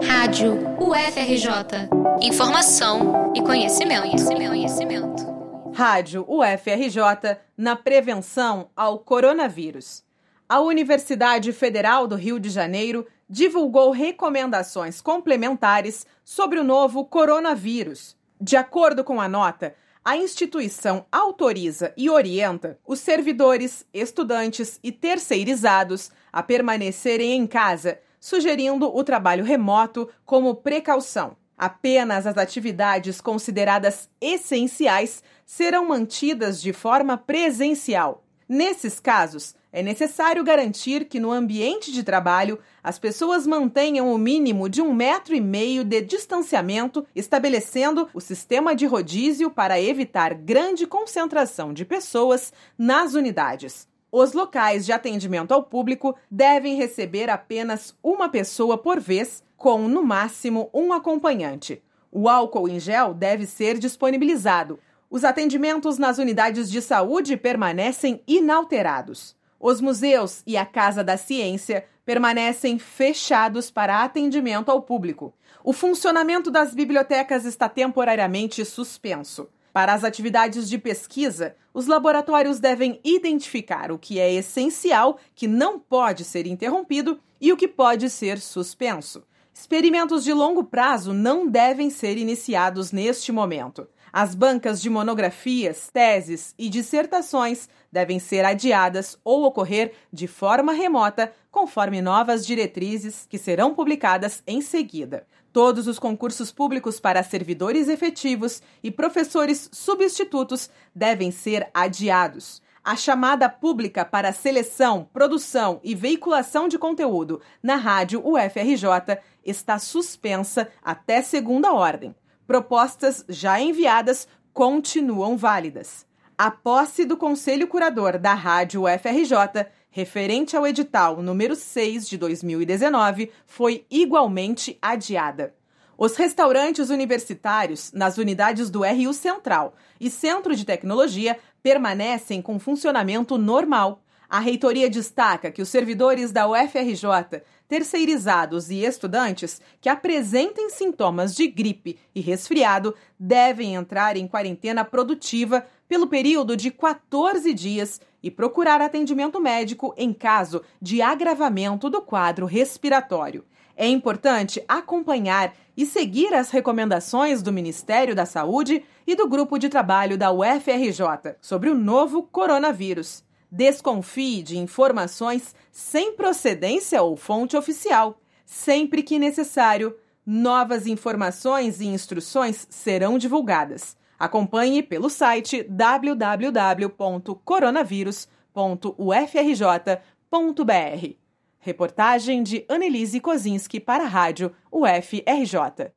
Rádio UFRJ. Informação e conhecimento, conhecimento, conhecimento. Rádio UFRJ na prevenção ao coronavírus. A Universidade Federal do Rio de Janeiro divulgou recomendações complementares sobre o novo coronavírus. De acordo com a nota, a instituição autoriza e orienta os servidores, estudantes e terceirizados a permanecerem em casa, sugerindo o trabalho remoto como precaução. Apenas as atividades consideradas essenciais serão mantidas de forma presencial. Nesses casos, é necessário garantir que no ambiente de trabalho as pessoas mantenham o mínimo de um metro e meio de distanciamento, estabelecendo o sistema de rodízio para evitar grande concentração de pessoas nas unidades. Os locais de atendimento ao público devem receber apenas uma pessoa por vez, com no máximo um acompanhante. O álcool em gel deve ser disponibilizado. Os atendimentos nas unidades de saúde permanecem inalterados. Os museus e a Casa da Ciência permanecem fechados para atendimento ao público. O funcionamento das bibliotecas está temporariamente suspenso. Para as atividades de pesquisa, os laboratórios devem identificar o que é essencial, que não pode ser interrompido, e o que pode ser suspenso. Experimentos de longo prazo não devem ser iniciados neste momento. As bancas de monografias, teses e dissertações devem ser adiadas ou ocorrer de forma remota, conforme novas diretrizes que serão publicadas em seguida. Todos os concursos públicos para servidores efetivos e professores substitutos devem ser adiados. A chamada pública para seleção, produção e veiculação de conteúdo na rádio UFRJ está suspensa até segunda ordem propostas já enviadas continuam válidas. A posse do Conselho Curador da Rádio UFRJ, referente ao edital número 6 de 2019, foi igualmente adiada. Os restaurantes universitários nas unidades do RU Central e Centro de Tecnologia permanecem com funcionamento normal. A reitoria destaca que os servidores da UFRJ terceirizados e estudantes que apresentem sintomas de gripe e resfriado devem entrar em quarentena produtiva pelo período de 14 dias e procurar atendimento médico em caso de agravamento do quadro respiratório. É importante acompanhar e seguir as recomendações do Ministério da Saúde e do Grupo de Trabalho da UFRJ sobre o novo coronavírus. Desconfie de informações sem procedência ou fonte oficial. Sempre que necessário, novas informações e instruções serão divulgadas. Acompanhe pelo site www.coronavírus.ufrj.br. Reportagem de Annelise Kozinski para a Rádio UFRJ.